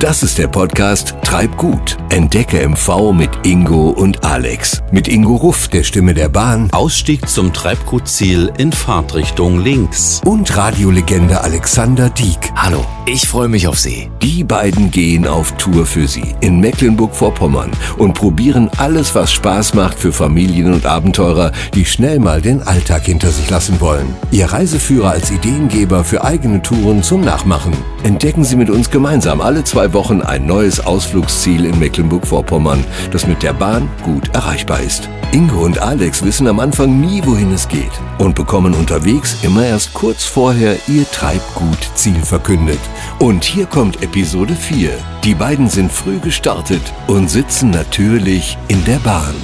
Das ist der Podcast Treib gut. Entdecke MV mit Ingo und Alex. Mit Ingo Ruff, der Stimme der Bahn. Ausstieg zum Treibgutziel in Fahrtrichtung links. Und Radiolegende Alexander Dieck. Hallo, ich freue mich auf Sie. Die beiden gehen auf Tour für Sie in Mecklenburg-Vorpommern und probieren alles, was Spaß macht für Familien und Abenteurer, die schnell mal den Alltag hinter sich lassen wollen. Ihr Reiseführer als Ideengeber für eigene Touren zum Nachmachen. Entdecken Sie mit uns gemeinsam alle zwei Wochen ein neues Ausflugsziel in Mecklenburg-Vorpommern, das mit der Bahn gut erreichbar ist. Ingo und Alex wissen am Anfang nie, wohin es geht und bekommen unterwegs immer erst kurz vorher ihr Treibgut-Ziel verkündet. Und hier kommt Episode 4. Die beiden sind früh gestartet und sitzen natürlich in der Bahn.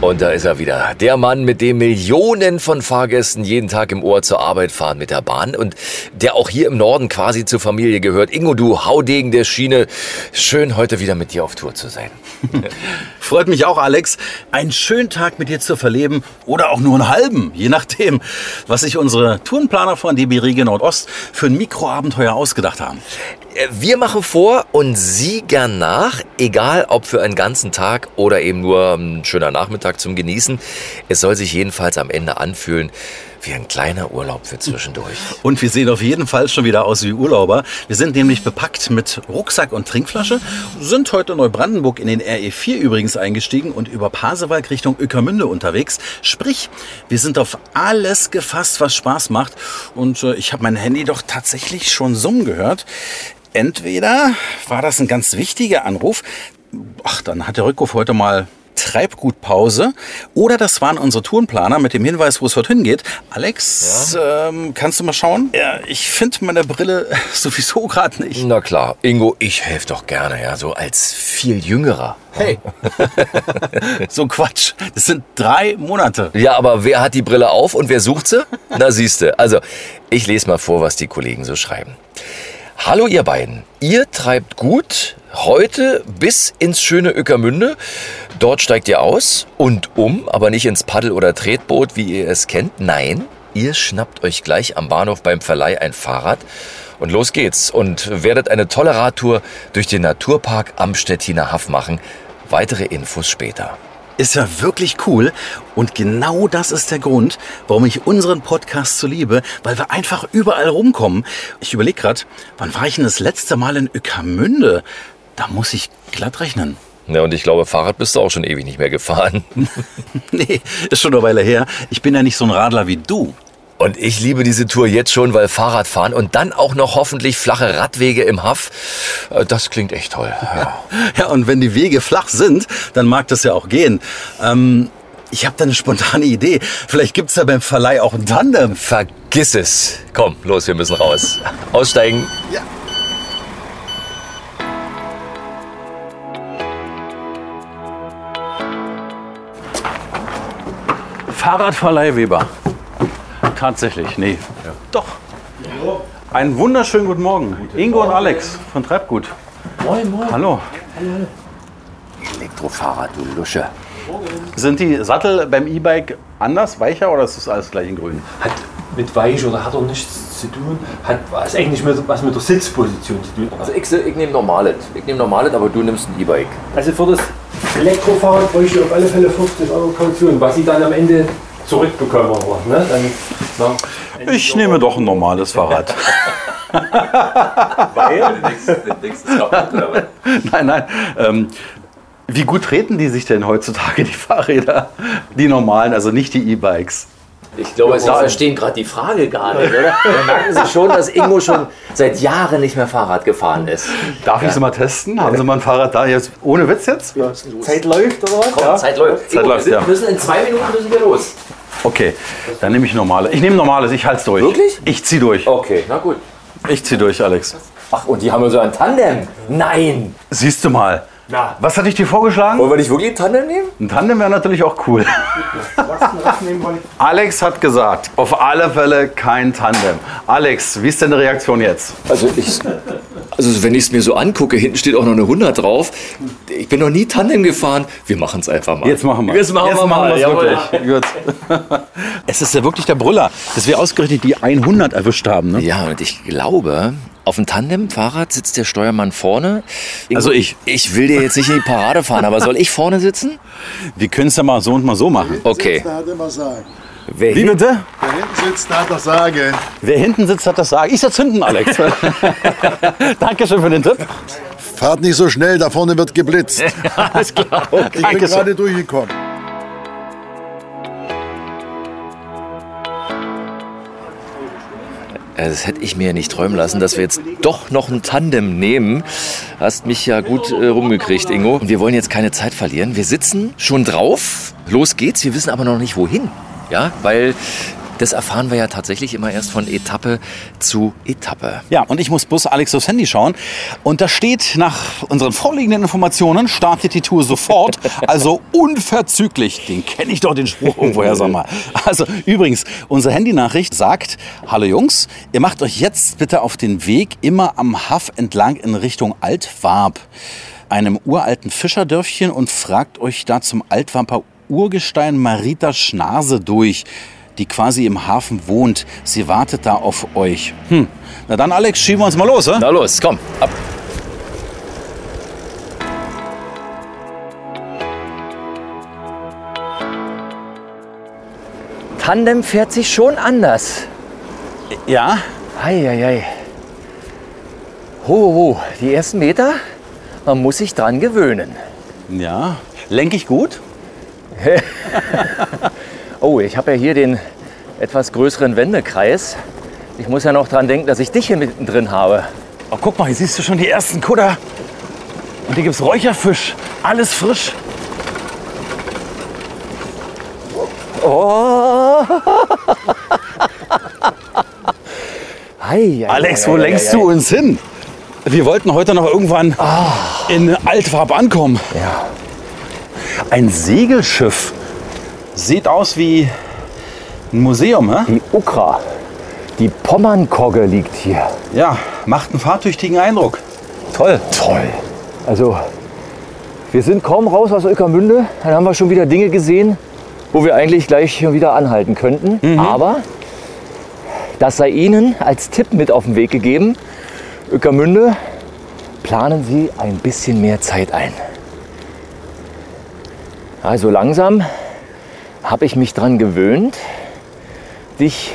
Und da ist er wieder. Der Mann, mit dem Millionen von Fahrgästen jeden Tag im Ohr zur Arbeit fahren mit der Bahn und der auch hier im Norden quasi zur Familie gehört. Ingo, du Haudegen der Schiene. Schön, heute wieder mit dir auf Tour zu sein. Freut mich auch, Alex. Einen schönen Tag mit dir zu verleben oder auch nur einen halben, je nachdem, was sich unsere Tourenplaner von DB Riege Nordost für ein Mikroabenteuer ausgedacht haben. Wir machen vor und Sie gern nach, egal ob für einen ganzen Tag oder eben nur ein schöner Nachmittag zum Genießen. Es soll sich jedenfalls am Ende anfühlen wie ein kleiner Urlaub für zwischendurch. Und wir sehen auf jeden Fall schon wieder aus wie Urlauber. Wir sind nämlich bepackt mit Rucksack und Trinkflasche, sind heute in Neubrandenburg in den RE4 übrigens eingestiegen und über Pasewalk Richtung Öckermünde unterwegs. Sprich, wir sind auf alles gefasst, was Spaß macht. Und äh, ich habe mein Handy doch tatsächlich schon summen gehört. Entweder war das ein ganz wichtiger Anruf, ach, dann hat der Rückruf heute mal Treibgutpause. Oder das waren unsere Tourenplaner mit dem Hinweis, wo es heute hingeht. Alex, ja. ähm, kannst du mal schauen? Ja, ich finde meine Brille sowieso gerade nicht. Na klar, Ingo, ich helfe doch gerne, ja, so als viel Jüngerer. Hey, so Quatsch. Das sind drei Monate. Ja, aber wer hat die Brille auf und wer sucht sie? Na siehste. Also, ich lese mal vor, was die Kollegen so schreiben. Hallo ihr beiden. Ihr treibt gut heute bis ins schöne Öckermünde. Dort steigt ihr aus und um, aber nicht ins Paddel- oder Tretboot, wie ihr es kennt. Nein, ihr schnappt euch gleich am Bahnhof beim Verleih ein Fahrrad und los geht's und werdet eine tolle Radtour durch den Naturpark am Stettiner Haff machen. Weitere Infos später ist ja wirklich cool. Und genau das ist der Grund, warum ich unseren Podcast so liebe, weil wir einfach überall rumkommen. Ich überlege gerade, wann war ich denn das letzte Mal in Öckermünde? Da muss ich glatt rechnen. Ja, und ich glaube, Fahrrad bist du auch schon ewig nicht mehr gefahren. nee, ist schon eine Weile her. Ich bin ja nicht so ein Radler wie du. Und ich liebe diese Tour jetzt schon, weil Fahrradfahren und dann auch noch hoffentlich flache Radwege im Haff, äh, das klingt echt toll. Ja, ja und wenn die Wege flach sind, dann mag das ja auch gehen. Ähm, ich habe da eine spontane Idee. Vielleicht gibt's ja beim Verleih auch ein Tandem. Vergiss es. Komm, los, wir müssen raus. Aussteigen. Ja. Fahrradverleih Weber. Tatsächlich, nee. Ja. Doch. Einen wunderschönen guten Morgen. Ingo Morgen. und Alex von Treibgut. Moin, moin. Hallo. Elektrofahrrad, du Lusche. Sind die Sattel beim E-Bike anders, weicher oder ist das alles gleich in grün? Hat mit weich oder hat er nichts zu tun. Hat was eigentlich mit, was mit der Sitzposition zu tun. Also ich, ich nehme normales. Ich nehme normales, aber du nimmst ein E-Bike. Also für das Elektrofahrrad bräuchte ich auf alle Fälle 50 Euro Kaution, was ich dann am Ende zurückbekommen. Ne? Dann, na, ich nehme doch ein normales Fahrrad. Weil? nein, nein. Ähm, wie gut treten die sich denn heutzutage, die Fahrräder? Die normalen, also nicht die E-Bikes. Ich glaube, da entstehen gerade die Frage gar nicht, oder? Da merken Sie schon, dass Ingo schon seit Jahren nicht mehr Fahrrad gefahren ist. Darf ja. ich Sie mal testen? Haben Sie mal ein Fahrrad da jetzt? Ohne Witz jetzt? Ja, Zeit läuft oder was? Komm, ja. Zeit läuft. Zeit Ingo, läuft, wir müssen in zwei Minuten müssen wir los. Okay, dann nehme ich normale. Ich nehme normales, ich halte es durch. Wirklich? Ich ziehe durch. Okay, na gut. Ich ziehe durch, Alex. Ach, und die haben so ein Tandem. Nein. Siehst du mal. Na. Was hatte ich dir vorgeschlagen? Wollen wir nicht wirklich ein Tandem nehmen? Ein Tandem wäre natürlich auch cool. Alex hat gesagt, auf alle Fälle kein Tandem. Alex, wie ist denn die Reaktion jetzt? Also, ich, also wenn ich es mir so angucke, hinten steht auch noch eine 100 drauf. Ich bin noch nie Tandem gefahren. Wir machen es einfach mal. Jetzt machen wir Jetzt machen Jetzt wir machen mal. Wirklich. es ist ja wirklich der Brüller, dass wir ausgerechnet die 100 erwischt haben. Ne? Ja, und ich glaube, Auf dem Tandem-Fahrrad sitzt der Steuermann vorne. Ingo, Also ich. Ich will dir jetzt nicht in die Parade fahren, aber soll ich vorne sitzen? Wir können es ja mal so und mal so machen. Okay. Da hat immer sagen. Wer Wie bitte? Wer hinten sitzt, hat das Sagen. Wer hinten sitzt, hat das Sagen. Ich sitze hinten, Alex. Dankeschön für den Tipp. Fahrt nicht so schnell, da vorne wird geblitzt. Alles klar. Ich bin gerade durchgekommen. Das hätte ich mir ja nicht träumen lassen, dass wir jetzt doch noch ein Tandem nehmen. Hast mich ja gut äh, rumgekriegt, Ingo. Und wir wollen jetzt keine Zeit verlieren. Wir sitzen schon drauf. Los geht's. Wir wissen aber noch nicht wohin. Ja, weil das erfahren wir ja tatsächlich immer erst von Etappe zu Etappe. Ja, und ich muss bloß Alex aufs Handy schauen. Und da steht, nach unseren vorliegenden Informationen, startet die Tour sofort. Also unverzüglich. Den kenne ich doch, den Spruch irgendwoher, sag mal. Also übrigens, unsere Handynachricht sagt, hallo Jungs, ihr macht euch jetzt bitte auf den Weg immer am Haff entlang in Richtung Altwarp, einem uralten Fischerdörfchen und fragt euch da zum Altwarper Urgestein Marita Schnase durch die quasi im Hafen wohnt. Sie wartet da auf euch. Hm. Na dann, Alex, schieben wir uns mal los, oder? Na los, komm, ab. Tandem fährt sich schon anders. Ja. Eieiei. Ho, ho, die ersten Meter, man muss sich dran gewöhnen. Ja. Lenke ich gut? Oh, ich habe ja hier den etwas größeren Wendekreis. Ich muss ja noch dran denken, dass ich dich hier mittendrin habe. Oh, guck mal, hier siehst du schon die ersten Kutter. Und hier gibt's Räucherfisch. Alles frisch. Oh! Ei, Alex, wo lenkst du uns hin? Wir wollten heute noch irgendwann in Altwarp ankommen. Ja. Ein Segelschiff. Sieht aus wie ein Museum, hä? Die Ukra, die Pommernkogge liegt hier. Ja, macht einen fahrtüchtigen Eindruck. Toll. Toll. Also, wir sind kaum raus aus Öckermünde. Dann haben wir schon wieder Dinge gesehen, wo wir eigentlich gleich wieder anhalten könnten. Aber das sei Ihnen als Tipp mit auf den Weg gegeben. Öckermünde, planen Sie ein bisschen mehr Zeit ein. Also langsam habe ich mich dran gewöhnt, dich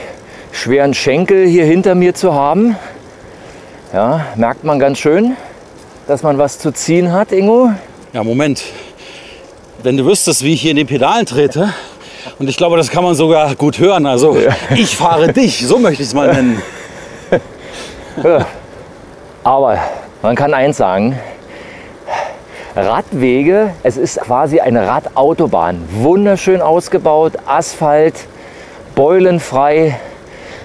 schweren Schenkel hier hinter mir zu haben. Ja, merkt man ganz schön, dass man was zu ziehen hat, Ingo. Ja, Moment. Wenn du wüsstest, wie ich hier in den Pedalen trete, und ich glaube, das kann man sogar gut hören. Also, ich fahre dich, so möchte ich es mal nennen. Aber man kann eins sagen, Radwege, es ist quasi eine Radautobahn. Wunderschön ausgebaut, Asphalt, beulenfrei.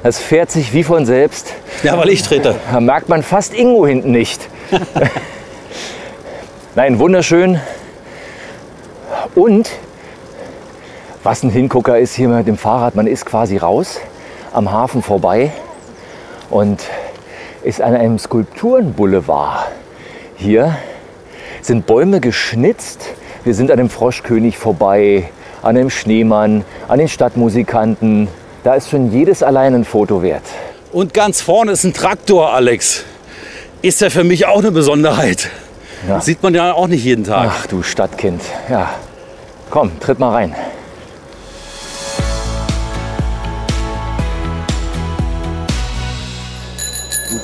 Das fährt sich wie von selbst. Ja, weil ich trete. Da merkt man fast Ingo hinten nicht. Nein, wunderschön. Und was ein Hingucker ist hier mit dem Fahrrad, man ist quasi raus am Hafen vorbei und ist an einem Skulpturenboulevard. Hier sind Bäume geschnitzt. Wir sind an dem Froschkönig vorbei, an dem Schneemann, an den Stadtmusikanten. Da ist schon jedes allein ein Foto wert. Und ganz vorne ist ein Traktor, Alex. Ist ja für mich auch eine Besonderheit. Ja. Sieht man ja auch nicht jeden Tag. Ach du Stadtkind. Ja. Komm, tritt mal rein.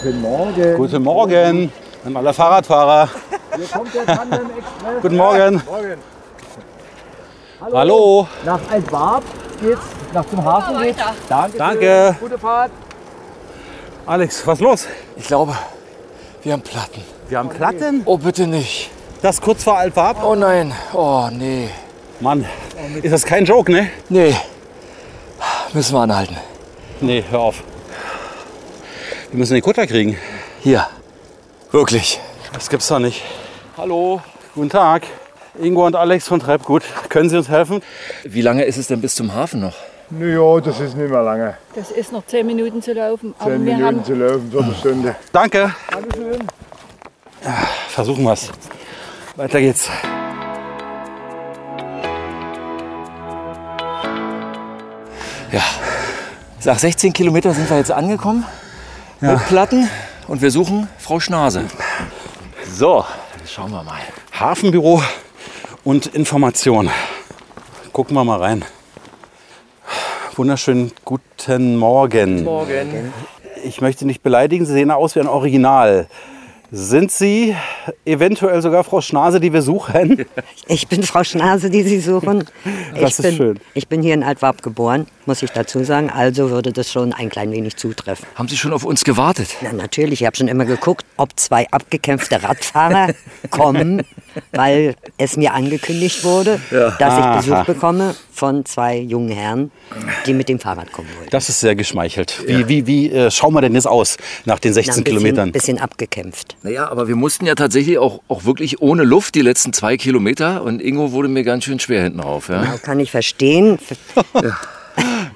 Guten Morgen. Guten Morgen an alle Fahrradfahrer. Hier kommt der Tandem Express. Guten Morgen. Morgen. Hallo. Nach Altwarp geht's, nach zum Hafen geht's. Danke. Danke. Gute Fahrt. Alex, was los? Ich glaube, wir haben Platten. Wir haben Platten. Oh, bitte nicht. Das kurz vor Altwarp. Oh nein. Oh, nee. Mann, ist das kein Joke, ne? Nee. Müssen wir anhalten. Nee, hör auf. Wir müssen den Kutter kriegen. Hier. Wirklich. Das gibt's doch nicht. Hallo. Guten Tag. Ingo und Alex von Treibgut. Können Sie uns helfen? Wie lange ist es denn bis zum Hafen noch? Ja, das ist nicht mehr lange. Das ist noch zehn Minuten zu laufen. Aber Zehn wir Minuten haben zu laufen, Viertelstunde. Danke. Ja, versuchen wir's. Weiter geht's. Ja. Nach 16 Kilometer sind wir jetzt angekommen. Mit Platten. und wir suchen Frau Schnase. So, Schauen wir mal. Hafenbüro und Information. Gucken wir mal rein. Wunderschönen guten Morgen. Morgen. Ich möchte nicht beleidigen, Sie sehen aus wie ein Original. Sind Sie eventuell sogar Frau Schnase, die wir suchen? Ich bin Frau Schnase, die Sie suchen. Das ich ist bin, schön. Ich bin hier in Altwarp geboren, muss ich dazu sagen. Also würde das schon ein klein wenig zutreffen. Haben Sie schon auf uns gewartet? Na, natürlich, ich habe schon immer geguckt, ob zwei abgekämpfte Radfahrer kommen, weil es mir angekündigt wurde, dass ich Besuch Aha. bekomme von zwei jungen Herren, die mit dem Fahrrad kommen wollen. Das ist sehr geschmeichelt. Wie, wie, wie äh, schauen wir denn jetzt aus nach den 16 Na, ein bisschen, Kilometern? bisschen abgekämpft. Naja, aber wir mussten ja tatsächlich auch, auch wirklich ohne Luft die letzten zwei Kilometer. Und Ingo wurde mir ganz schön schwer hinten rauf. Ja? Kann ich verstehen.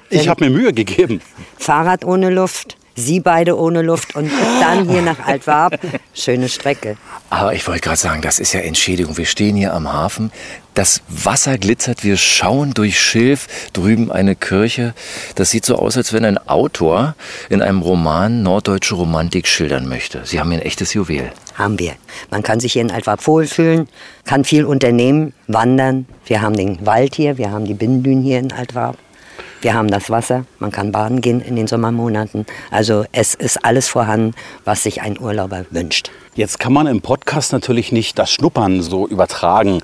Ich habe mir Mühe gegeben. Fahrrad ohne Luft, Sie beide ohne Luft und dann hier nach Altwarp. Schöne Strecke. Aber ich wollte gerade sagen, das ist ja Entschädigung. Wir stehen hier am Hafen. Das Wasser glitzert. Wir schauen durch Schilf. Drüben eine Kirche. Das sieht so aus, als wenn ein Autor in einem Roman norddeutsche Romantik schildern möchte. Sie haben hier ein echtes Juwel. haben wir. Man kann sich hier in Altwarp wohlfühlen, kann viel unternehmen, wandern. Wir haben den Wald hier, wir haben die Binnendünen hier in Altwarp. Wir haben das Wasser, man kann baden gehen in den Sommermonaten. Also es ist alles vorhanden, was sich ein Urlauber wünscht. Jetzt kann man im Podcast natürlich nicht das Schnuppern so übertragen.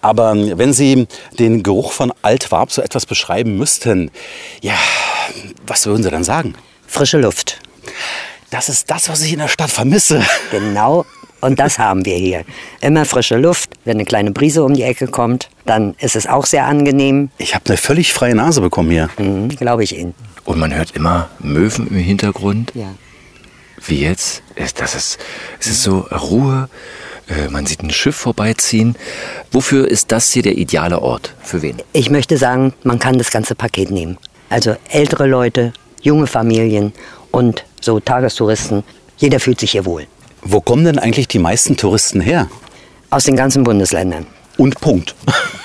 Aber wenn Sie den Geruch von Altwarp so etwas beschreiben müssten, ja, was würden Sie dann sagen? Frische Luft, Das ist das, was ich in der Stadt vermisse. genau. Und das haben wir hier. Immer frische Luft. Wenn eine kleine Brise um die Ecke kommt, dann ist es auch sehr angenehm. Ich habe eine völlig freie Nase bekommen hier. Mhm, Glaube ich Ihnen. Und man hört immer Möwen im Hintergrund. Ja. Wie jetzt. Es- Das ist, es ist so Ruhe. Äh, Man sieht ein Schiff vorbeiziehen. Wofür ist das hier der ideale Ort? Für wen? Ich möchte sagen, man kann das ganze Paket nehmen. Also ältere Leute, junge Familien und so Tagestouristen. Jeder fühlt sich hier wohl. Wo kommen denn eigentlich die meisten Touristen her? Aus den ganzen Bundesländern. Und Punkt.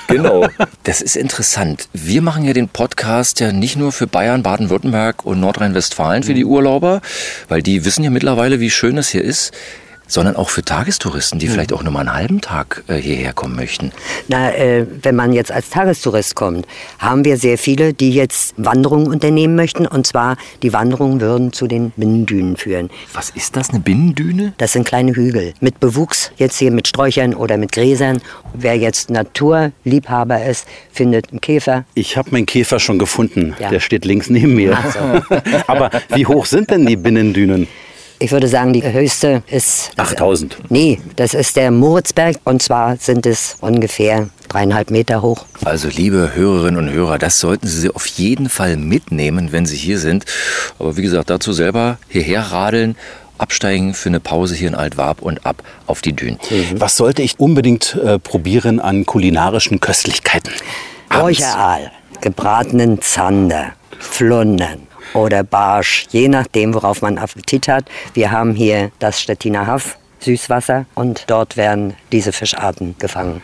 Genau. Das ist interessant. Wir machen ja den Podcast ja nicht nur für Bayern, Baden-Württemberg und Nordrhein-Westfalen für die Urlauber, weil die wissen ja mittlerweile, wie schön es hier ist, sondern auch für Tagestouristen, die vielleicht auch nur mal einen halben Tag äh, hierher kommen möchten. Na, äh, wenn man jetzt als Tagestourist kommt, haben wir sehr viele, die jetzt Wanderungen unternehmen möchten. Und zwar, die Wanderungen würden zu den Binnendünen führen. Was ist das, eine Binnendüne? Das sind kleine Hügel mit Bewuchs, jetzt hier mit Sträuchern oder mit Gräsern. Wer jetzt Naturliebhaber ist, findet einen Käfer. Ich habe meinen Käfer schon gefunden. Ja. Der steht links neben mir. So. Aber wie hoch sind denn die Binnendünen? Ich würde sagen, die höchste ist... 8000. Nee, das ist der Moritzberg und zwar sind es ungefähr dreieinhalb Meter hoch. Also liebe Hörerinnen und Hörer, das sollten Sie auf jeden Fall mitnehmen, wenn Sie hier sind. Aber wie gesagt, dazu selber hierher radeln, absteigen für eine Pause hier in Altwarp und ab auf die Dünen. Was sollte ich unbedingt äh, probieren an kulinarischen Köstlichkeiten? Räucheraal, gebratenen Zander, Flundern oder Barsch, je nachdem, worauf man Appetit hat. Wir haben hier das Stettiner Haff, Süßwasser und dort werden diese Fischarten gefangen.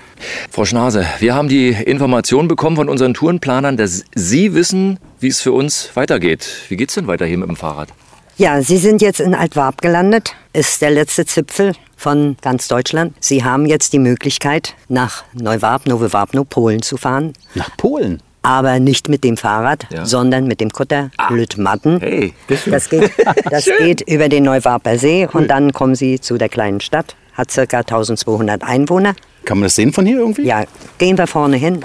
Frau Schnase, wir haben die Information bekommen von unseren Tourenplanern, dass Sie wissen, wie es für uns weitergeht. Wie geht's denn weiter hier mit dem Fahrrad? Ja, Sie sind jetzt in Altwarp gelandet, ist der letzte Zipfel von ganz Deutschland. Sie haben jetzt die Möglichkeit, nach Neuwarp, Nowe Wapno, Polen zu fahren. Nach Polen. Aber nicht mit dem Fahrrad, Ja. sondern mit dem Kutter Lüttmatten. Hey, Das geht, das geht über den Neuwarper See und dann kommen Sie zu der kleinen Stadt. Hat circa 1200 Einwohner. Kann man das sehen von hier irgendwie? Ja, gehen wir vorne hin.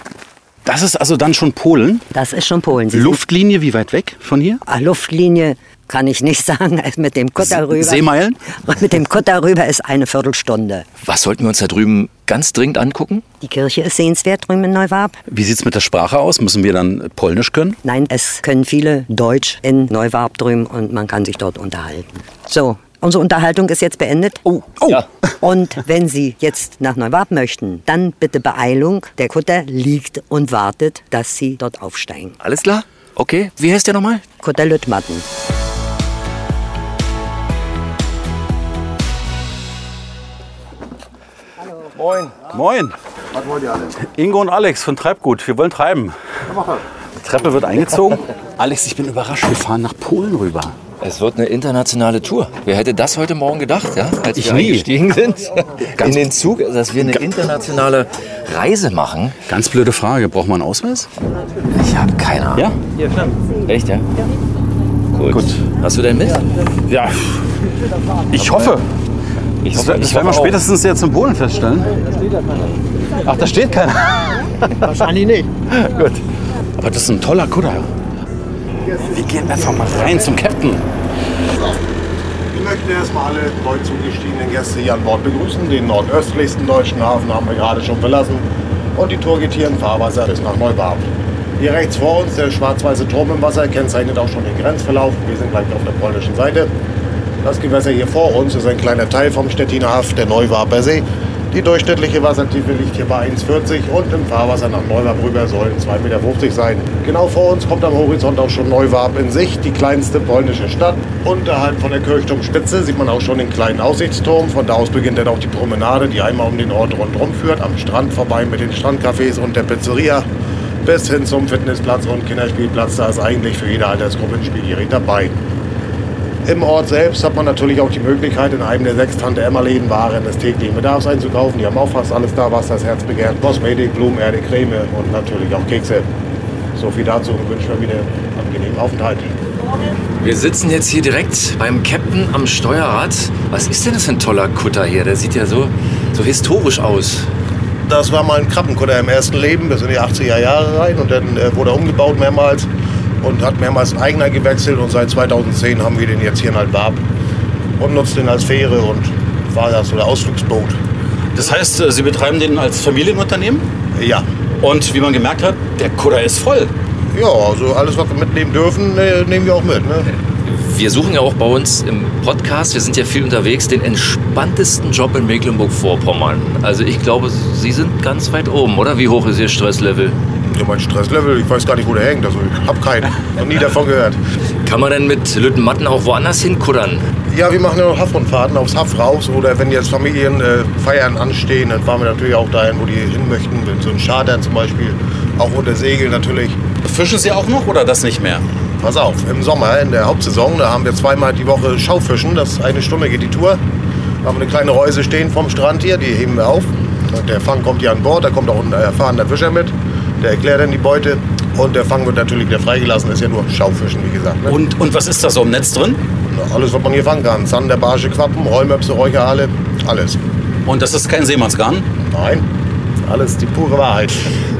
Das ist also dann schon Polen. Das ist schon Polen. Sie Luftlinie, wie weit weg von hier? Ah, Luftlinie kann ich nicht sagen. Mit dem Kutter rüber. Seemeilen? Mit dem Kutter rüber ist eine Viertelstunde. was sollten wir uns da drüben ganz dringend angucken? Die Kirche ist sehenswert drüben in Neuwarp. Wie sieht's mit der Sprache aus? Müssen wir dann Polnisch können? Nein, es können viele Deutsch in Neuwarp drüben und man kann sich dort unterhalten. So, unsere Unterhaltung ist jetzt beendet. Oh, oh. Und wenn Sie jetzt nach Neuwarp möchten, dann bitte Beeilung. Der Kutter liegt und wartet, dass Sie dort aufsteigen. Alles klar? Okay, wie heißt der nochmal? Kutter Lüttmatten. Moin. Moin. Was wollt ihr alle? Ingo und Alex von Treibgut. Wir wollen treiben. Die Treppe wird eingezogen. Alex, ich bin überrascht. Wir fahren nach Polen rüber. Es wird eine internationale Tour. Wer hätte das heute Morgen gedacht, ja? als Ich wir nie. eingestiegen sind in den Zug, dass wir eine internationale Reise machen? Ganz blöde Frage. Braucht man einen Ausweis? Ich habe keine Ahnung. Ja? Echt, ja? Gut. Gut. Hast du denn mit? Ja. Ich hoffe. Ich Das, hoffe- das werden wir spätestens jetzt in Polen feststellen. Ach, da steht keiner. Wahrscheinlich nicht. Gut. Aber das ist ein toller Kutter. Wir gehen einfach mal rein zum Captain. Wir möchten erstmal alle neu zugestiegenen Gäste hier an Bord begrüßen. Den nordöstlichsten deutschen Hafen haben wir gerade schon verlassen. Und die Tour geht hier in Fahrwasser bis nach Neubarp. Hier rechts vor uns der schwarz-weiße Turm im Wasser kennzeichnet auch schon den Grenzverlauf. Wir sind gleich auf der polnischen Seite. Das Gewässer hier vor uns ist ein kleiner Teil vom Stettiner Haff, der Neuwarper See. Die durchschnittliche Wassertiefe liegt hier bei 1,40 und im Fahrwasser nach Neuwarp rüber sollen 2,50 Meter sein. Genau vor uns kommt am Horizont auch schon Neuwarp in Sicht, die kleinste polnische Stadt. Unterhalb von der Kirchturmspitze sieht man auch schon den kleinen Aussichtsturm. Von da aus beginnt dann auch die Promenade, die einmal um den Ort rundherum führt, am Strand vorbei mit den Strandcafés und der Pizzeria bis hin zum Fitnessplatz und Kinderspielplatz. Da ist eigentlich für jede Altersgruppe ein Spielgerät dabei. Im Ort selbst hat man natürlich auch die Möglichkeit, in einem der sechs Tante-Emma-Läden Waren des täglichen Bedarfs einzukaufen. Die haben auch fast alles da, was das Herz begehrt. Kosmetik, Blumenerde, Creme und natürlich auch Kekse. So viel dazu und wünschen wir wieder einen angenehmen Aufenthalt. Wir sitzen jetzt hier direkt beim Captain am Steuerrad. Was ist denn das für ein toller Kutter hier? Der sieht ja so, so historisch aus. Das war mal ein Krabbenkutter im ersten Leben, bis in die 80er Jahre rein. Und dann äh, wurde er umgebaut mehrmals und hat mehrmals einen Eigner gewechselt. Und seit 2010 haben wir den jetzt hier in Altwarp und nutzen den als Fähre und Fahrgast- oder Ausflugsboot. Das heißt, äh, Sie betreiben den als Familienunternehmen? Ja. Und wie man gemerkt hat, der Kutter ist voll. Ja, also alles, was wir mitnehmen dürfen, äh, nehmen wir auch mit. Ne? Wir suchen ja auch bei uns im Podcast, wir sind ja viel unterwegs, den entspanntesten Job in Mecklenburg-Vorpommern. Also ich glaube, Sie sind ganz weit oben, oder? Wie hoch ist Ihr Stresslevel? Ja, mein Stresslevel, ich weiß gar nicht, wo der hängt. Also ich habe keinen, noch nie davon gehört. Kann man denn mit Lüttenmatten auch woanders hinkuttern? Ja, wir machen ja noch Hafrundfahrten aufs Haff raus. Oder wenn jetzt Familienfeiern äh, Feiern anstehen, dann fahren wir natürlich auch dahin, wo die hin möchten. Wenn so ein Chartern zum Beispiel, auch unter Segel natürlich. Fischen Sie auch noch oder das nicht mehr? Pass auf, im Sommer, in der Hauptsaison, da haben wir zweimal die Woche Schaufischen. Das ist eine Stunde geht die Tour. Da haben wir eine kleine Reuse stehen vom Strand hier, die heben wir auf. Der Fang kommt hier an Bord, da kommt auch ein erfahrener Fischer mit. Der erklärt dann die Beute. Und der Fang wird natürlich wieder freigelassen, ist ja nur Schaufischen, wie gesagt. Ne? Und, und was ist da so im Netz drin? Alles, was man hier fangen kann. Zander, Barsche, Quappen, Rollmöpse, Räucherhalle, alles. Und das ist kein Seemannsgarn? Nein, alles die pure Wahrheit.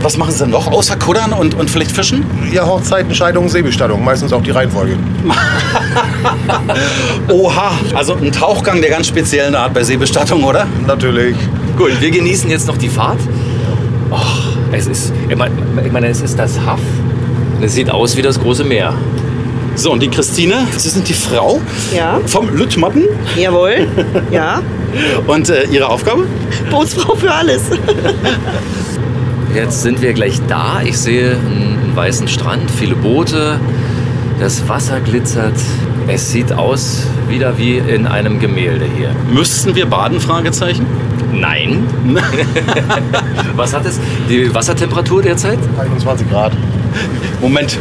Was machen Sie denn noch außer Kuddern und, und vielleicht Fischen? Ja, Hochzeiten, Scheidungen, Seebestattung, meistens auch die Reihenfolge. Oha, also ein Tauchgang der ganz speziellen Art bei Seebestattung, oder? Natürlich. Gut, wir genießen jetzt noch die Fahrt. Es ist, ich meine, es ist das Haff. Und es sieht aus wie das große Meer. So, und die Christine, Sie sind die Frau Ja, vom Lüttmatten. jawohl. Ja, Und äh, Ihre Aufgabe? Bootsfrau für alles. Jetzt sind wir gleich da. Ich sehe einen, einen weißen Strand, viele Boote. Das Wasser glitzert. Es sieht aus wieder wie in einem Gemälde hier. Müssten wir baden? Fragezeichen. Nein. Was hat es? Die Wassertemperatur derzeit? 21 Grad. Moment.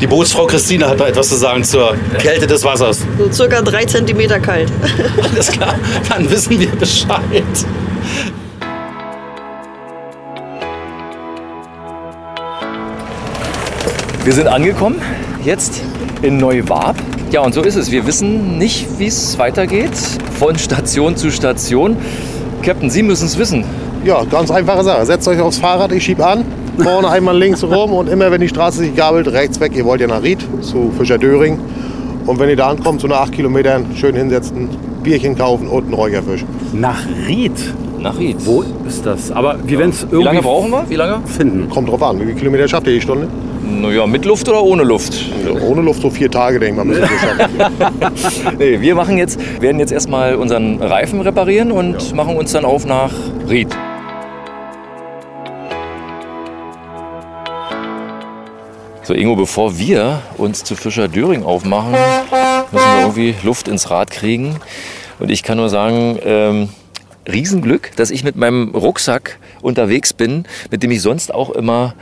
Die Bootsfrau Christine hat da etwas zu sagen zur Kälte des Wassers. So circa drei Zentimeter kalt. Alles klar, dann wissen wir Bescheid. Wir sind angekommen, jetzt in Neuwarp. Ja, und so ist es. Wir wissen nicht, wie es weitergeht. Von Station zu Station. Captain, Sie müssen es wissen. Ja, ganz einfache Sache. Setzt euch aufs Fahrrad, ich schieb an. Vorne einmal links rum und immer, wenn die Straße sich gabelt, rechts weg. Ihr wollt ja nach Ried, zu Fischer Döring. Und wenn ihr da ankommt, so nach acht Kilometern, schön hinsetzen, Bierchen kaufen und einen Räucherfisch. Nach Ried? Nach Ried. Wo ist das? Aber wir werden es irgendwie Wie lange brauchen wir? Wie lange? finden. Kommt drauf an, wie viele Kilometer schafft ihr die Stunde? Naja, mit Luft oder ohne Luft? Also ohne Luft so vier Tage, denke ich mal, müssen wir. Nee, wir machen jetzt, werden jetzt erstmal unseren Reifen reparieren und machen uns dann auf nach Ried. So, Ingo, bevor wir uns zu Fischer Döring aufmachen, müssen wir irgendwie Luft ins Rad kriegen. Und ich kann nur sagen, ähm, Riesenglück, dass ich mit meinem Rucksack unterwegs bin, mit dem ich sonst auch immer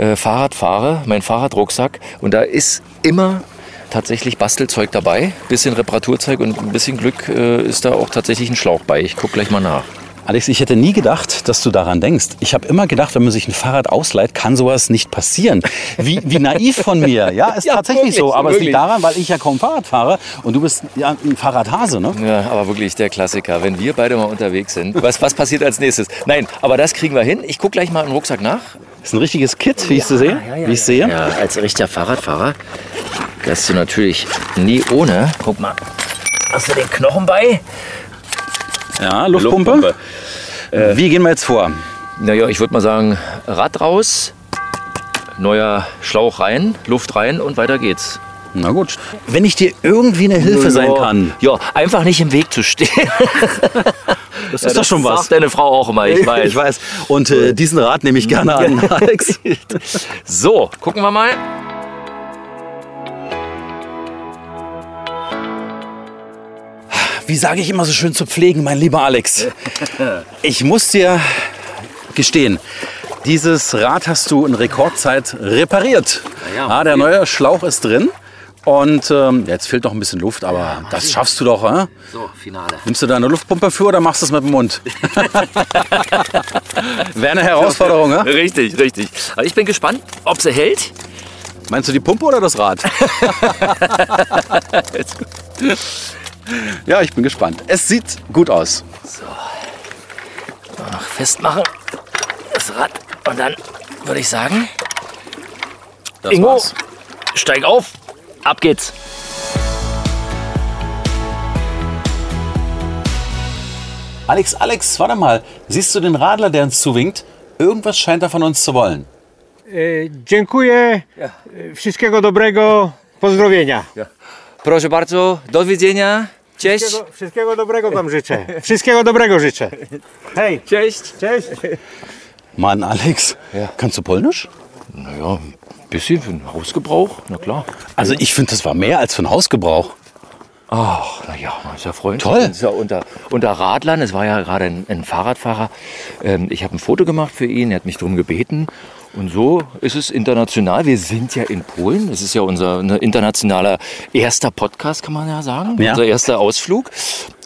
äh, Fahrrad fahre, mein Fahrradrucksack. Und da ist immer tatsächlich Bastelzeug dabei. Bisschen Reparaturzeug und ein bisschen Glück äh, ist da auch tatsächlich ein Schlauch bei. Ich gucke gleich mal nach. Alex, ich hätte nie gedacht, dass du daran denkst. Ich habe immer gedacht, wenn man sich ein Fahrrad ausleiht, kann sowas nicht passieren. Wie, wie naiv von mir. Ja, ist Ja, tatsächlich wirklich, so. Aber es wirklich. liegt daran, weil ich ja kaum Fahrrad fahre und du bist ja ein Fahrradhase, ne? Ja, aber wirklich der Klassiker. Wenn wir beide mal unterwegs sind, was, was passiert als nächstes? Nein, aber das kriegen wir hin. Ich gucke gleich mal im Rucksack nach. Ist ein richtiges Kit, wie ich es sehe. wie ich sehe. Ja, als richtiger Fahrradfahrer lässt du natürlich nie ohne. Guck mal, hast du den Knochen bei? Ja, Luftpumpe. Wie gehen wir jetzt vor? Naja, ich würde mal sagen, Rad raus, neuer Schlauch rein, Luft rein und weiter geht's. Na gut. Wenn ich dir irgendwie eine Hilfe sein kann. Ja, einfach nicht im Weg zu stehen. Das ist doch schon was. Sagt deine Frau auch immer, ich weiß. Ich weiß. Und äh, diesen Rat nehme ich gerne an, Alex. So, gucken wir mal. Wie sage ich immer so schön zu pflegen, mein lieber Alex? Ich muss dir gestehen, dieses Rad hast du in Rekordzeit repariert. ja, Ja, der neue Schlauch ist drin. Und ähm, jetzt fehlt noch ein bisschen Luft, aber das schaffst du doch. Äh? So, Finale. Nimmst du da eine Luftpumpe für oder machst du es mit dem Mund? Wäre eine Herausforderung, ja? Richtig, richtig. Aber ich bin gespannt, ob sie hält. Meinst du die Pumpe oder das Rad? ja, ich bin gespannt. Es sieht gut aus. Noch festmachen. Das Rad. Und dann würde ich sagen, Das Ingo, war's. steig auf. Ab geht's. Alex, Alex, warte mal. Siehst du den Radler, der uns zuwinkt? Irgendwas scheint er von uns zu wollen. E, dziękuję. E, Wszystkiego dobrego. Pozdrowienia. Proszę bardzo, do widzenia. Cześć. Wszystkiego, wszystkiego dobrego wam życzę. Wszystkiego dobrego życzę. Hej. Cześć. Cześć. Mann, Alex, kannst du Polnisch? Naja, ein bisschen für den Hausgebrauch, na klar. Also ich finde, das war mehr als für den Hausgebrauch. Ach, naja, ist ja freundlich. Toll. Ist ja unter, unter Radlern, es war ja gerade ein, ein Fahrradfahrer. Ähm, ich habe ein Foto gemacht für ihn, er hat mich darum gebeten. Und so ist es international. Wir sind ja in Polen. Das ist ja unser ne, internationaler erster Podcast, kann man ja sagen. Ja. Unser erster Ausflug.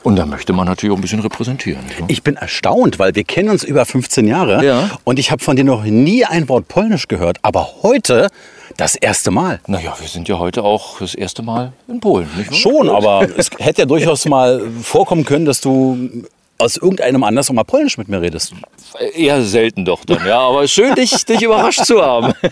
Und da möchte man natürlich auch ein bisschen repräsentieren. ne? Ich bin erstaunt, weil wir kennen uns über 15 Jahre Ja. und ich habe von dir noch nie ein Wort Polnisch gehört. Aber heute das erste Mal. Naja, wir sind ja heute auch das erste Mal in Polen. Schon, aber es hätte ja durchaus mal vorkommen können, dass du aus irgendeinem Anlass mal Polnisch mit mir redest. Eher selten doch dann, ja. Aber schön, dich, dich überrascht zu haben.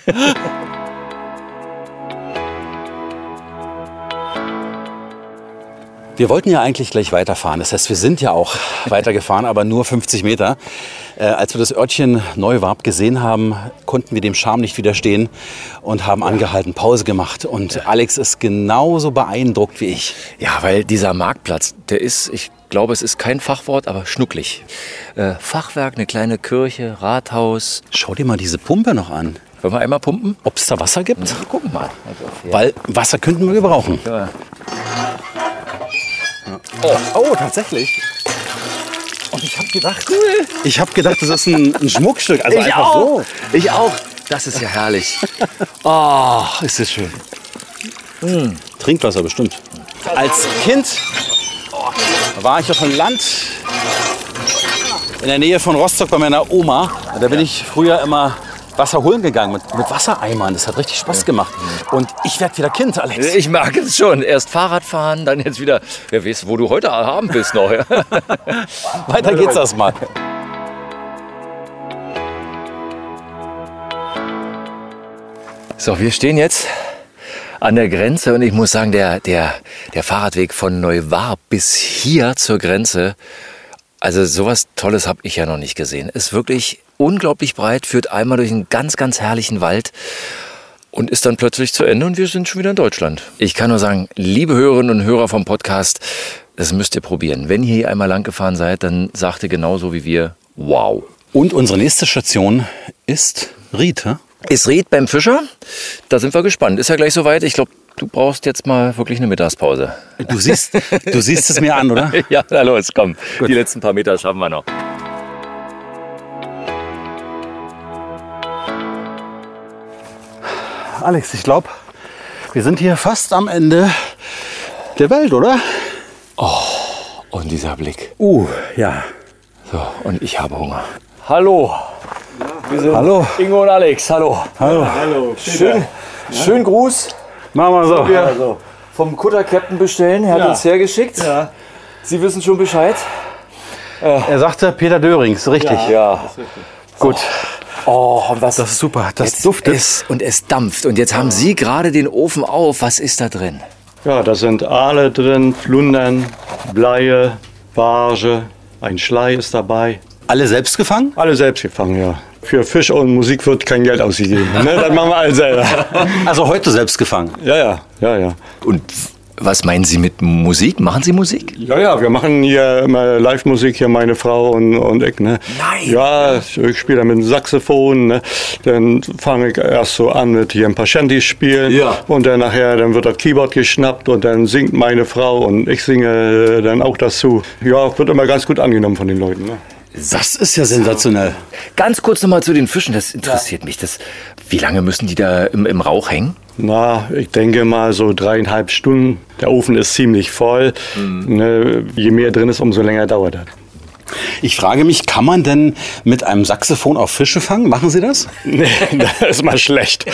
Wir wollten ja eigentlich gleich weiterfahren. Das heißt, wir sind ja auch weitergefahren, aber nur 50 Meter. Äh, als wir das Örtchen Neuwarp gesehen haben, konnten wir dem Charme nicht widerstehen und haben angehalten, Pause gemacht. Und Alex ist genauso beeindruckt wie ich. Ja, weil dieser Marktplatz, der ist, ich glaube, es ist kein Fachwort, aber schnucklig. Äh, Fachwerk, eine kleine Kirche, Rathaus. Schau dir mal diese Pumpe noch an. Wollen wir einmal pumpen? Ob es da Wasser gibt? Wir gucken mal. Also, ja. Weil Wasser könnten wir gebrauchen. Ja. Oh, oh, tatsächlich. Und ich habe gedacht, cool. Ich habe gedacht, das ist ein, ein Schmuckstück. Also ich einfach auch. so. Ich auch. Das ist ja herrlich. Oh, ist das schön. Trinkwasser bestimmt. Als Kind war ich auf dem Land in der Nähe von Rostock bei meiner Oma. Da bin ich früher immer Wasser holen gegangen mit, mit Wassereimern. Das hat richtig Spaß gemacht. Und ich werde wieder Kind, Alex. Ich mag es schon. Erst Fahrrad fahren, dann jetzt wieder. Wer weiß, wo du heute Abend bist noch. Weiter geht's erstmal. So, wir stehen jetzt an der Grenze und ich muss sagen, der, der, der Fahrradweg von Neuwarp bis hier zur Grenze, also sowas Tolles habe ich ja noch nicht gesehen. Ist wirklich unglaublich breit, führt einmal durch einen ganz, ganz herrlichen Wald und ist dann plötzlich zu Ende und wir sind schon wieder in Deutschland. Ich kann nur sagen, liebe Hörerinnen und Hörer vom Podcast, das müsst ihr probieren. Wenn ihr hier einmal lang gefahren seid, dann sagt ihr genauso wie wir, wow. Und unsere nächste Station ist Ried. Ist Ried beim Fischer? Da sind wir gespannt. Ist ja gleich soweit. Ich glaube, du brauchst jetzt mal wirklich eine Mittagspause. Du siehst, du siehst es mir an, oder? ja, na los, komm. Die letzten paar Meter schaffen wir noch. Alex, ich glaube, Wir sind hier fast am Ende der Welt, oder? Und dieser Blick. Uh, ja. So, und ich habe Hunger. Hallo. Wir sind Hallo. Ingo und Alex. Hallo. Hallo. Schön, schön Gruß. Machen wir so. Wir vom Kutter-Captain bestellen. Er hat Ja. uns hergeschickt. Sie wissen schon Bescheid. Er sagte Peter Dörings, richtig. Ja. Gut. Oh, was? Das ist super. Das Jetzt duftet. Es, und es dampft. Und jetzt haben Sie gerade den Ofen auf. Was ist da drin? Ja, da sind Aale drin, Flundern, Bleie, Barge, ein Schlei ist dabei. Alle selbst gefangen? Alle selbst gefangen, ja. Für Fisch und Musik wird kein Geld ausgegeben. Ne? Das machen wir alle selber. Also heute selbst gefangen. Ja, ja, ja, ja. Und was meinen Sie mit Musik? Machen Sie Musik? Ja, ja, wir machen hier immer Live-Musik, hier meine Frau und, und ich. Ne? Nein. Ja, ich spiele dann mit dem Saxophon. Ne? Dann fange ich erst so an mit hier ein paar Shanties spielen. Ja. Und dann nachher, dann wird das Keyboard geschnappt und dann singt meine Frau und ich singe dann auch dazu. Ja, wird immer ganz gut angenommen von den Leuten. Ne? Das ist ja sensationell. Ganz kurz nochmal zu den Fischen. Das interessiert mich. Das, wie lange müssen die da im, im Rauch hängen? Na, ich denke mal so dreieinhalb Stunden. Der Ofen ist ziemlich voll. Ne, je mehr drin ist, umso länger dauert das. Ich frage mich, kann man denn mit einem Saxophon auch Fische fangen? Machen Sie das? Nee, das ist mal schlecht.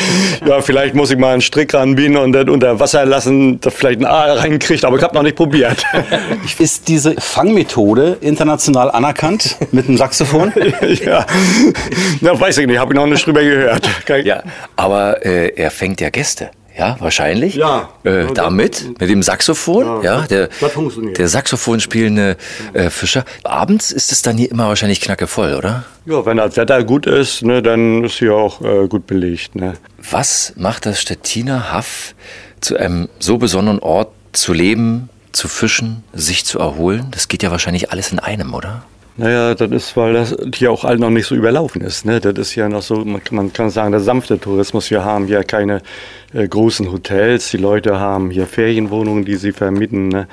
Ja, vielleicht muss ich mal einen Strick ranbiegen und dann unter Wasser lassen, dass vielleicht ein Aal reinkriegt, aber ich habe noch nicht probiert. Ist diese Fangmethode international anerkannt mit dem Saxophon? ja, na, weiß ich nicht, habe ich noch nicht drüber gehört. Ja, aber äh, er fängt ja Gäste. Ja, wahrscheinlich. Ja. Äh, damit, mit dem Saxophon. Ja, der, das funktioniert. der Saxophon spielende äh, Fischer. Abends ist es dann hier immer wahrscheinlich knackevoll, oder? Ja, wenn das Wetter gut ist, ne, dann ist hier auch äh, gut belegt. Ne. Was macht das Stettiner Haff zu einem so besonderen Ort zu leben, zu fischen, sich zu erholen? Das geht ja wahrscheinlich alles in einem, oder? Naja, das ist, weil das hier auch all noch nicht so überlaufen ist. Ne? Das ist ja noch so, man, kann- man kann sagen, der sanfte Tourismus. Wir haben hier keine äh, großen Hotels. Die Leute haben hier Ferienwohnungen, die sie vermieten. Ne?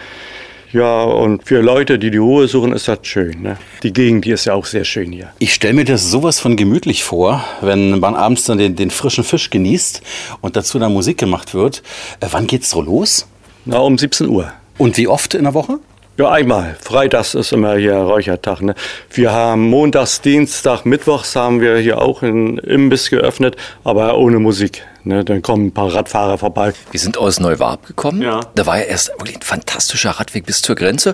Ja, und für Leute, die die Ruhe suchen, ist das schön. Ne? Die Gegend, die ist ja auch sehr schön hier. Ich stelle mir das sowas von gemütlich vor, wenn man abends dann den, den frischen Fisch genießt und dazu dann Musik gemacht wird. Äh, wann geht's so los? Na, um 17 Uhr. Und wie oft in der Woche? Ja, einmal. Freitags ist immer hier Räuchertag. Ne? Wir haben montags, Dienstag, Mittwochs haben wir hier auch einen Imbiss geöffnet, aber ohne Musik. Ne? Dann kommen ein paar Radfahrer vorbei. Wir sind aus Neuwarp gekommen. Ja. Da war ja erst wirklich ein fantastischer Radweg bis zur Grenze.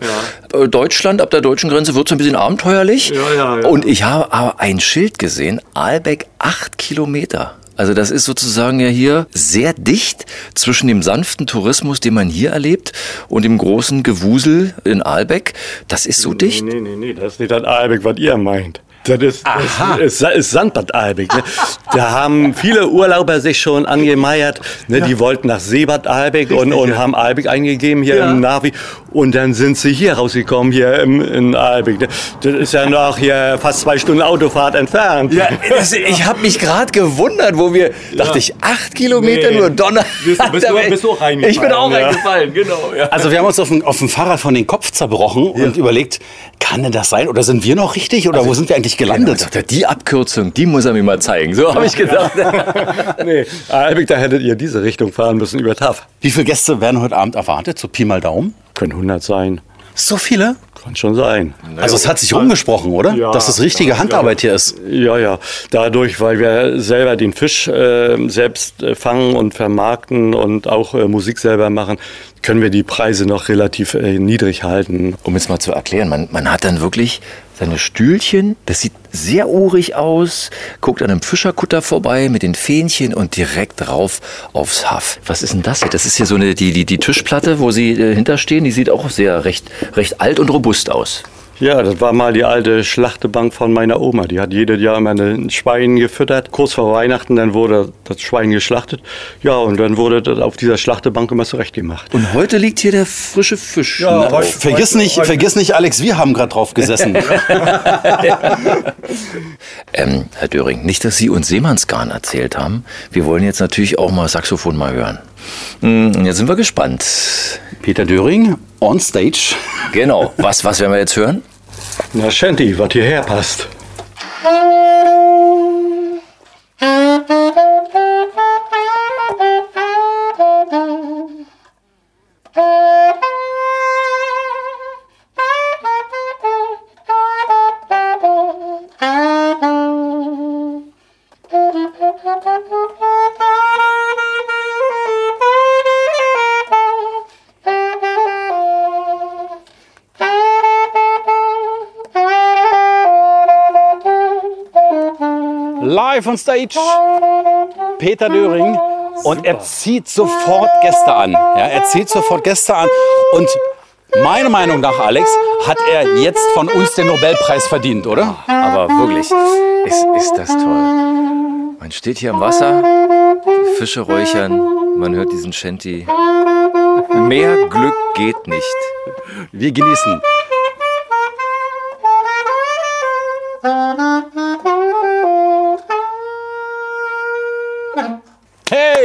Äh, Deutschland, ab der deutschen Grenze wird es ein bisschen abenteuerlich. Ja, ja, ja. Und ich habe aber ein Schild gesehen, Aalbeck acht Kilometer. Also das ist sozusagen ja hier sehr dicht zwischen dem sanften Tourismus, den man hier erlebt, und dem großen Gewusel in Aalbeck. Das ist so dicht. Nee, nee, nee, das ist nicht das Albeck, was ihr meint. Das ist, das ist, ist Sandbad Albeck. Ne? Da haben viele Urlauber sich schon angemeiert. Ne? Die wollten nach Seebad Albeck und, und haben Albeck eingegeben hier im Navi. Und dann sind sie hier rausgekommen, hier im, in Albeck. Ne? Das ist ja noch hier fast zwei Stunden Autofahrt entfernt. Ja, das, ich habe mich gerade gewundert, wo wir, dachte ich, acht Kilometer Nee. nur Donner. Bist du- bist du- bist du auch reingefallen, Ich bin auch ja. reingefallen, genau. Ja. Also wir haben uns auf dem, auf dem Fahrrad von den Kopf zerbrochen und überlegt, kann denn das sein? Oder sind wir noch richtig? Oder wo sind wir eigentlich gelandet? Sagt er, die Abkürzung, die muss er mir mal zeigen. So habe ich gedacht. Nee, Albeck, da hättet ihr diese Richtung fahren müssen über TAF. Wie viele Gäste werden heute Abend erwartet? So Pi mal Daumen? Können 100 sein. So viele? Kann schon sein. Also es hat sich rumgesprochen, oder? Ja, Dass das richtige ja, Handarbeit hier ist. Ja, ja. Dadurch, weil wir selber den Fisch äh, selbst äh, fangen und vermarkten und auch äh, Musik selber machen, können wir die Preise noch relativ äh, niedrig halten. Um es mal zu erklären, man, man hat dann wirklich seine Stühlchen, das sieht sehr urig aus, guckt an einem Fischerkutter vorbei mit den Fähnchen und direkt rauf aufs Haff. Was ist denn das hier? Das ist hier so eine, die, die, die Tischplatte, wo sie äh, hinterstehen, die sieht auch sehr recht, recht alt und robust aus. Ja, das war mal die alte Schlachtebank von meiner Oma. Die hat jedes Jahr immer ein Schwein gefüttert. Kurz vor Weihnachten, dann wurde das Schwein geschlachtet. Ja, und dann wurde das auf dieser Schlachtebank immer zurechtgemacht. Und heute liegt hier der frische Fisch. Ja, ne? heute- Vergiss nicht, vergiss nicht, Alex, wir haben gerade drauf gesessen. Ähm, Herr Döring, nicht, dass Sie uns Seemannsgarn erzählt haben. Wir wollen jetzt natürlich auch mal Saxophon mal hören. Hm, Jetzt sind wir gespannt. Peter Döring, on stage. Genau. Was, was werden wir jetzt hören? Na, Shanti, was hierher passt. Thank you. Live on stage. Peter Döring. Und er zieht sofort Gäste an. Ja, er zieht sofort Gäste an. Und meiner Meinung nach, Alex, hat er jetzt von uns den Nobelpreis verdient, oder? Aber wirklich, ist, ist das toll. Man steht hier im Wasser, Fische räuchern, man hört diesen Shanty. Mehr Glück geht nicht. Wir genießen.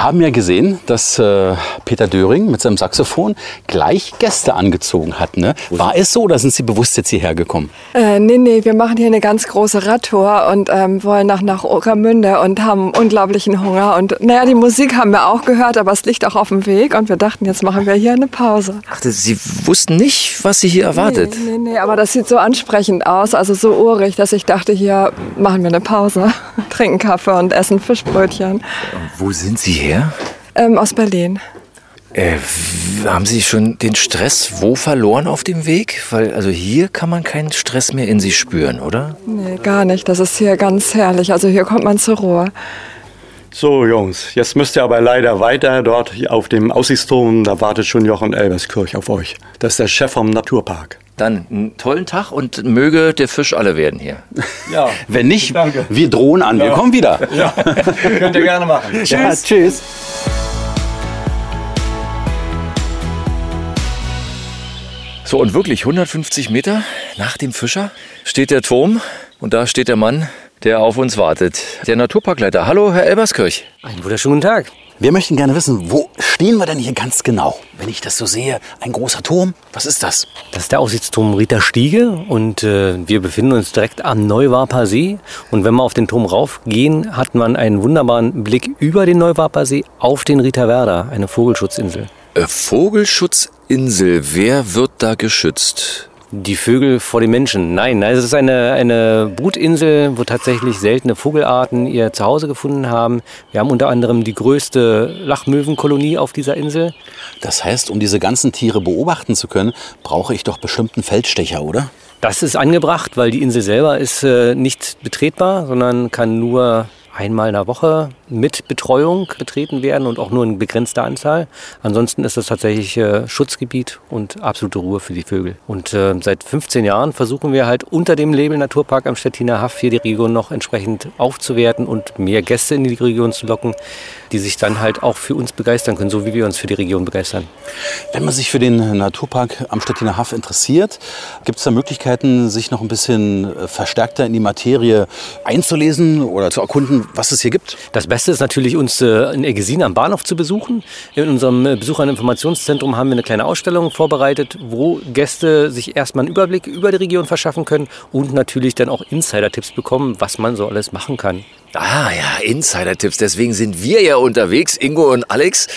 Wir haben ja gesehen, dass äh, Peter Döring mit seinem Saxophon gleich Gäste angezogen hat. Ne? War es so oder sind Sie bewusst jetzt hierher gekommen? Äh, nee, nee, wir machen hier eine ganz große Radtour und ähm, wollen nach, nach Uckermünde und haben unglaublichen Hunger. Und naja, die Musik haben wir auch gehört, aber es liegt auch auf dem Weg und wir dachten, jetzt machen wir hier eine Pause. Ach, Sie wussten nicht, was Sie hier erwartet. Nee, nee, nee, aber das sieht so ansprechend aus, also so urig, dass ich dachte, hier machen wir eine Pause, trinken Kaffee und essen Fischbrötchen. Wo sind Sie her? Ähm, aus Berlin. Äh, haben Sie schon den Stress wo verloren auf dem Weg? Weil also hier kann man keinen Stress mehr in sich spüren, oder? Nee, gar nicht. Das ist hier ganz herrlich. Also hier kommt man zur Ruhe. So, Jungs, jetzt müsst ihr aber leider weiter. Dort auf dem Aussichtsturm, da wartet schon Jochen Elberskirch auf euch. Das ist der Chef vom Naturpark. Dann einen tollen Tag und möge der Fisch alle werden hier. Ja. Wenn nicht, wir drohen an. Wir Ja. kommen wieder. Ja, könnt ihr gerne machen. Ja, tschüss. So, und wirklich 150 Meter nach dem Fischer steht der Turm und da steht der Mann, der auf uns wartet. Der Naturparkleiter. Hallo, Herr Elberskirch. Einen wunderschönen Tag. Wir möchten gerne wissen, wo stehen wir denn hier ganz genau? Wenn ich das so sehe, ein großer Turm, was ist das? Das ist der Aussichtsturm Rieter Stiege und äh, wir befinden uns direkt am Neuwarper See. Und wenn wir auf den Turm raufgehen, hat man einen wunderbaren Blick über den Neuwarper See auf den Rieterwerder, eine Vogelschutzinsel. Äh, Vogelschutzinsel, wer wird da geschützt? Die Vögel vor den Menschen. Nein, es ist eine, eine Brutinsel, wo tatsächlich seltene Vogelarten ihr Zuhause gefunden haben. Wir haben unter anderem die größte Lachmöwenkolonie auf dieser Insel. Das heißt, um diese ganzen Tiere beobachten zu können, brauche ich doch bestimmt einen Feldstecher, oder? Das ist angebracht, weil die Insel selber ist äh, nicht betretbar, sondern kann nur einmal in der Woche mit Betreuung betreten werden und auch nur in begrenzter Anzahl. Ansonsten ist das tatsächlich äh, Schutzgebiet und absolute Ruhe für die Vögel. Und äh, seit 15 Jahren versuchen wir halt unter dem Label Naturpark am Stettiner Haff hier die Region noch entsprechend aufzuwerten und mehr Gäste in die Region zu locken, die sich dann halt auch für uns begeistern können, so wie wir uns für die Region begeistern. Wenn man sich für den Naturpark am Stettiner Haff interessiert, gibt es da Möglichkeiten, sich noch ein bisschen äh, verstärkter in die Materie einzulesen oder zu erkunden, was es hier gibt? Das Beste ist natürlich, uns äh, in Eggesin am Bahnhof zu besuchen. In unserem äh, Besucherinformationszentrum haben wir eine kleine Ausstellung vorbereitet, wo Gäste sich erstmal einen Überblick über die Region verschaffen können und natürlich dann auch Insider-Tipps bekommen, was man so alles machen kann. Ah ja, Insider-Tipps. Deswegen sind wir ja unterwegs, Ingo und Alex.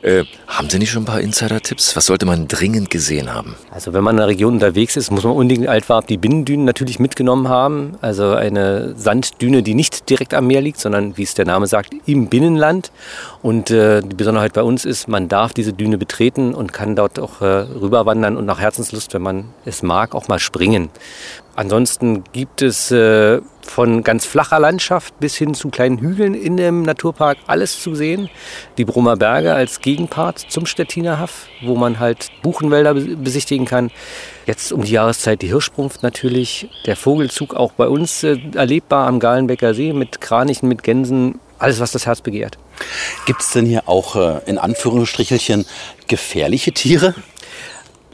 Äh, haben Sie nicht schon ein paar Insider-Tipps? Was sollte man dringend gesehen haben? Also wenn man in der Region unterwegs ist, muss man unbedingt in Altwarp die Binnendünen natürlich mitgenommen haben. Also eine Sanddüne, die nicht direkt am Meer liegt, sondern wie es der Name sagt, im Binnenland. Und äh, die Besonderheit bei uns ist, man darf diese Düne betreten und kann dort auch äh, rüberwandern und nach Herzenslust, wenn man es mag, auch mal springen. Ansonsten gibt es äh, von ganz flacher Landschaft bis hin zu kleinen Hügeln in dem Naturpark alles zu sehen. Die Brummer Berge als Gegenpart zum Stettiner Haff, wo man halt Buchenwälder be- besichtigen kann. Jetzt um die Jahreszeit die Hirschsprunft natürlich. Der Vogelzug auch bei uns äh, erlebbar am Galenbecker See mit Kranichen, mit Gänsen. Alles, was das Herz begehrt. Gibt es denn hier auch äh, in Anführungsstrichelchen gefährliche Tiere?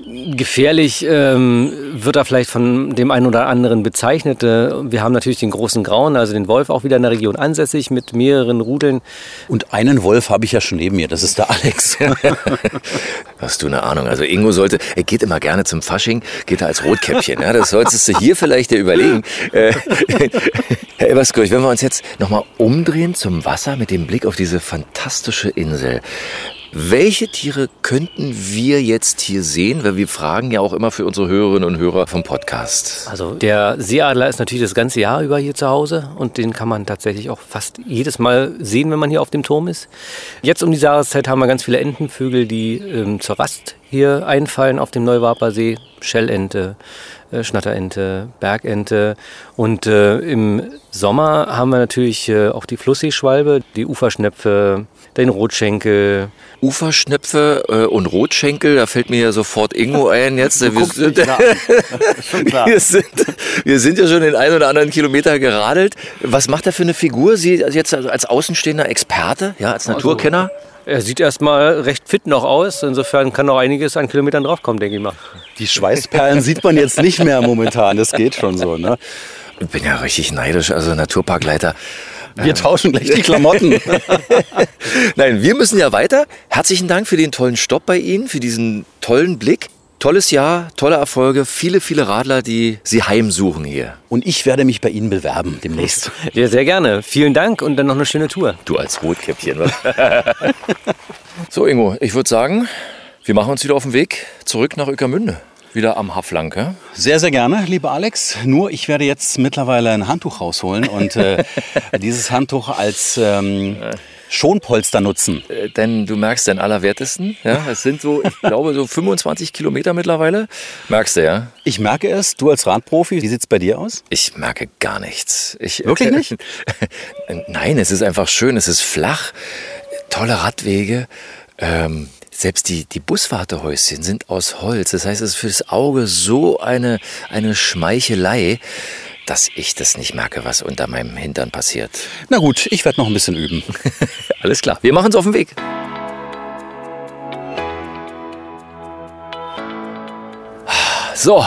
Gefährlich ähm, wird er vielleicht von dem einen oder anderen bezeichnet. Äh, Wir haben natürlich den großen Grauen, also den Wolf, auch wieder in der Region ansässig mit mehreren Rudeln. Und einen Wolf habe ich ja schon neben mir, das ist der Alex. Hast du eine Ahnung? Also Ingo sollte, er geht immer gerne zum Fasching, geht da als Rotkäppchen. Ja, das solltest du hier vielleicht dir überlegen. Äh, Herr Elberskirch, wenn wir uns jetzt nochmal umdrehen zum Wasser mit dem Blick auf diese fantastische Insel. Welche Tiere könnten wir jetzt hier sehen? Weil wir fragen ja auch immer für unsere Hörerinnen und Hörer vom Podcast. Also der Seeadler ist natürlich das ganze Jahr über hier zu Hause und den kann man tatsächlich auch fast jedes Mal sehen, wenn man hier auf dem Turm ist. Jetzt um die Jahreszeit haben wir ganz viele Entenvögel, die ähm, zur Rast hier einfallen auf dem Neuwarper See. Schellente, äh, Schnatterente, Bergente. Und äh, im Sommer haben wir natürlich äh, auch die Flussischwalbe, die Uferschnepfe, den Rotschenkel. Uferschnepfe äh, und Rotschenkel, da fällt mir ja sofort Ingo ein. Jetzt, wir, sind, wir, sind, wir sind ja schon den einen oder anderen Kilometer geradelt. Was macht er für eine Figur? Sie jetzt als außenstehender Experte, ja, als Naturkenner? Er sieht erstmal recht fit noch aus. Insofern kann noch einiges an Kilometern draufkommen, denke ich mal. Die Schweißperlen sieht man jetzt nicht mehr momentan. Das geht schon so. Ne? Ich bin ja richtig neidisch. Also Naturparkleiter. Wir tauschen gleich die Klamotten. Nein, wir müssen ja weiter. Herzlichen Dank für den tollen Stopp bei Ihnen, für diesen tollen Blick. Tolles Jahr, tolle Erfolge, viele, viele Radler, die Sie heimsuchen hier. Und ich werde mich bei Ihnen bewerben demnächst. Ja, sehr gerne. Vielen Dank und dann noch eine schöne Tour. Du als Rotkäppchen. was? so, Ingo, ich würde sagen, wir machen uns wieder auf den Weg zurück nach Ueckermünde. Wieder am Haflang, ja? Sehr, sehr gerne, lieber Alex. Nur ich werde jetzt mittlerweile ein Handtuch rausholen und äh, dieses Handtuch als ähm, Schonpolster nutzen. Äh, Denn du merkst den Allerwertesten. Ja? Es sind so, ich glaube, so 25 Kilometer mittlerweile. Merkst du, ja? Ich merke es, du als Radprofi, wie sieht es bei dir aus? Ich merke gar nichts. Ich, Wirklich nicht? Nein, es ist einfach schön, es ist flach, tolle Radwege. Ähm, selbst die, die Buswartehäuschen sind aus Holz. Das heißt, es ist fürs Auge so eine, eine Schmeichelei, dass ich das nicht merke, was unter meinem Hintern passiert. Na gut, ich werde noch ein bisschen üben. Alles klar, wir machen uns auf den Weg. So,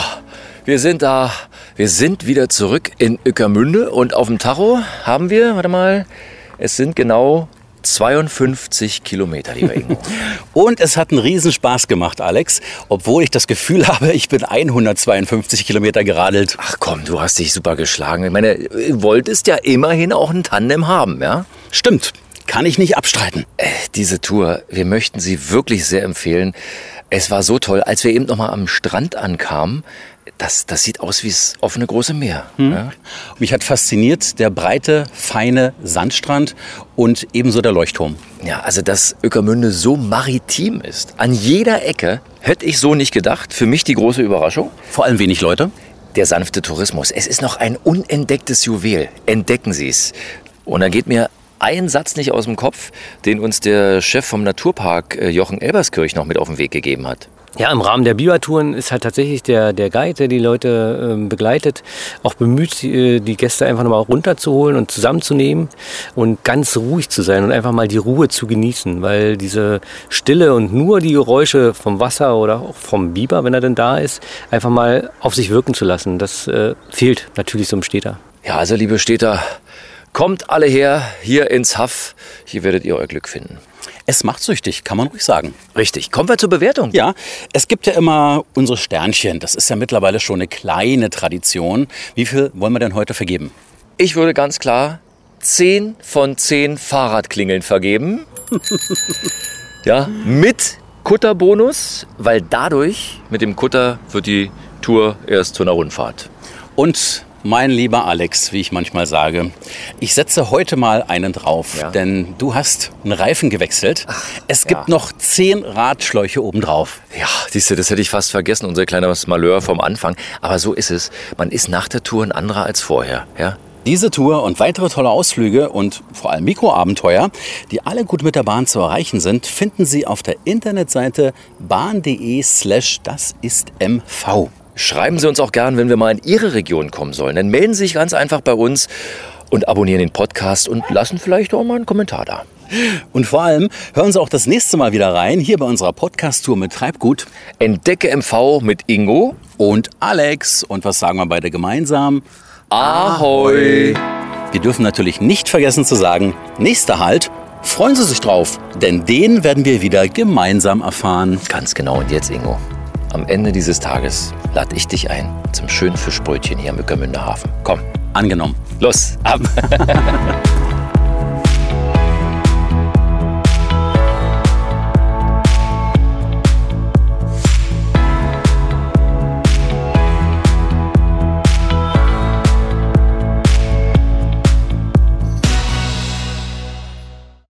wir sind da. Wir sind wieder zurück in Ueckermünde und auf dem Tacho haben wir, warte mal, es sind genau 52 Kilometer, lieber Ingo. Und es hat einen Riesenspaß gemacht, Alex, obwohl ich das Gefühl habe, ich bin 152 Kilometer geradelt. Ach komm, du hast dich super geschlagen. Ich meine, du wolltest ja immerhin auch ein Tandem haben, ja? Stimmt, kann ich nicht abstreiten. Äh, diese Tour, wir möchten sie wirklich sehr empfehlen. Es war so toll, als wir eben noch mal am Strand ankamen. Das, das sieht aus wie das offene große Meer. Hm. Ja? Mich hat fasziniert der breite, feine Sandstrand und ebenso der Leuchtturm. Ja, also dass Ueckermünde so maritim ist. An jeder Ecke hätte ich so nicht gedacht. Für mich die große Überraschung. Vor allem wenig Leute. Der sanfte Tourismus. Es ist noch ein unentdecktes Juwel. Entdecken Sie es. Und dann geht mir ein Satz nicht aus dem Kopf, den uns der Chef vom Naturpark äh, Jochen Elberskirch noch mit auf den Weg gegeben hat. Ja, im Rahmen der Biwatouren ist halt tatsächlich der, der Guide, der die Leute ähm, begleitet, auch bemüht, die, die Gäste einfach nochmal runterzuholen und zusammenzunehmen und ganz ruhig zu sein und einfach mal die Ruhe zu genießen, weil diese Stille und nur die Geräusche vom Wasser oder auch vom Biber, wenn er denn da ist, einfach mal auf sich wirken zu lassen, das äh, fehlt natürlich so einem Städter. Ja, also liebe Städter, kommt alle her hier ins Haff. Hier werdet ihr euer Glück finden. Es macht süchtig, kann man ruhig sagen. Richtig. Kommen wir zur Bewertung. Ja, es gibt ja immer unsere Sternchen. Das ist ja mittlerweile schon eine kleine Tradition. Wie viel wollen wir denn heute vergeben? Ich würde ganz klar 10 von 10 Fahrradklingeln vergeben. ja, mit Kutterbonus, weil dadurch mit dem Kutter wird die Tour erst zu einer Rundfahrt. Und mein lieber Alex, wie ich manchmal sage, ich setze heute mal einen drauf, Ja. denn du hast einen Reifen gewechselt. es gibt ja. noch zehn Radschläuche obendrauf. Ja, siehst du, das hätte ich fast vergessen, unser kleines Malheur vom Anfang. Aber so ist es. Man ist nach der Tour ein anderer als vorher. Ja? Diese Tour und weitere tolle Ausflüge und vor allem Mikroabenteuer, die alle gut mit der Bahn zu erreichen sind, finden Sie auf der Internetseite bahn.de slash das ist MV. Schreiben Sie uns auch gern, wenn wir mal in Ihre Region kommen sollen. Dann melden Sie sich ganz einfach bei uns und abonnieren den Podcast und lassen vielleicht auch mal einen Kommentar da. Und vor allem hören Sie auch das nächste Mal wieder rein, hier bei unserer Podcast-Tour mit Treibgut. Entdecke MV mit Ingo und Alex. Und was sagen wir beide gemeinsam? Ahoi! Wir dürfen natürlich nicht vergessen zu sagen, nächster Halt, freuen Sie sich drauf, denn den werden wir wieder gemeinsam erfahren. Ganz genau. Und jetzt, Ingo, am Ende dieses Tages lade ich dich ein zum schönen Fischbrötchen hier am Ückermünder Hafen. Komm. Angenommen. Los, ab!